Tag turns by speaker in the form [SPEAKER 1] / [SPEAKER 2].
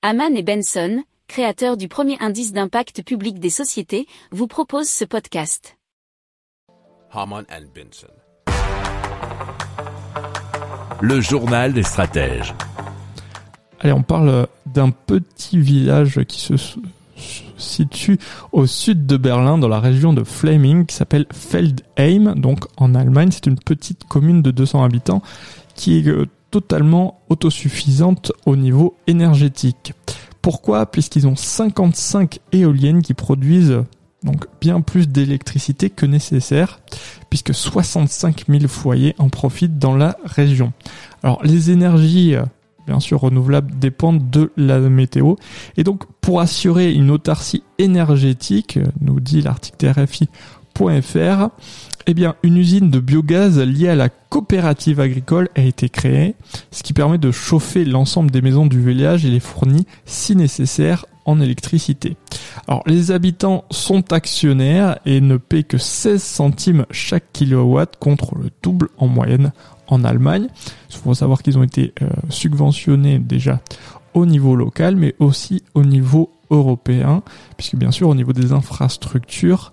[SPEAKER 1] Haman et Benson, créateurs du premier indice d'impact public des sociétés, vous proposent ce podcast.
[SPEAKER 2] Haman and Benson.
[SPEAKER 3] Le journal des stratèges.
[SPEAKER 4] Allez, on parle d'un petit village qui se situe au sud de Berlin, dans la région de Fleming, qui s'appelle Feldheim, donc en Allemagne. C'est une petite commune de 200 habitants qui est euh, totalement autosuffisante au niveau énergétique. Pourquoi? Puisqu'ils ont 55 éoliennes qui produisent donc bien plus d'électricité que nécessaire, puisque 65 000 foyers en profitent dans la région. Alors les énergies, euh, bien sûr renouvelables, dépendent de la météo, et donc pour assurer une autarcie énergétique, euh, nous dit l'article RFI.fr, eh bien une usine de biogaz liée à la coopérative agricole a été créée, ce qui permet de chauffer l'ensemble des maisons du village et les fournit, si nécessaire, en électricité. Alors les habitants sont actionnaires et ne paient que 16 centimes chaque kilowatt contre le double en moyenne en Allemagne. Il faut savoir qu'ils ont été euh, subventionnés déjà au niveau local mais aussi au niveau européen puisque bien sûr au niveau des infrastructures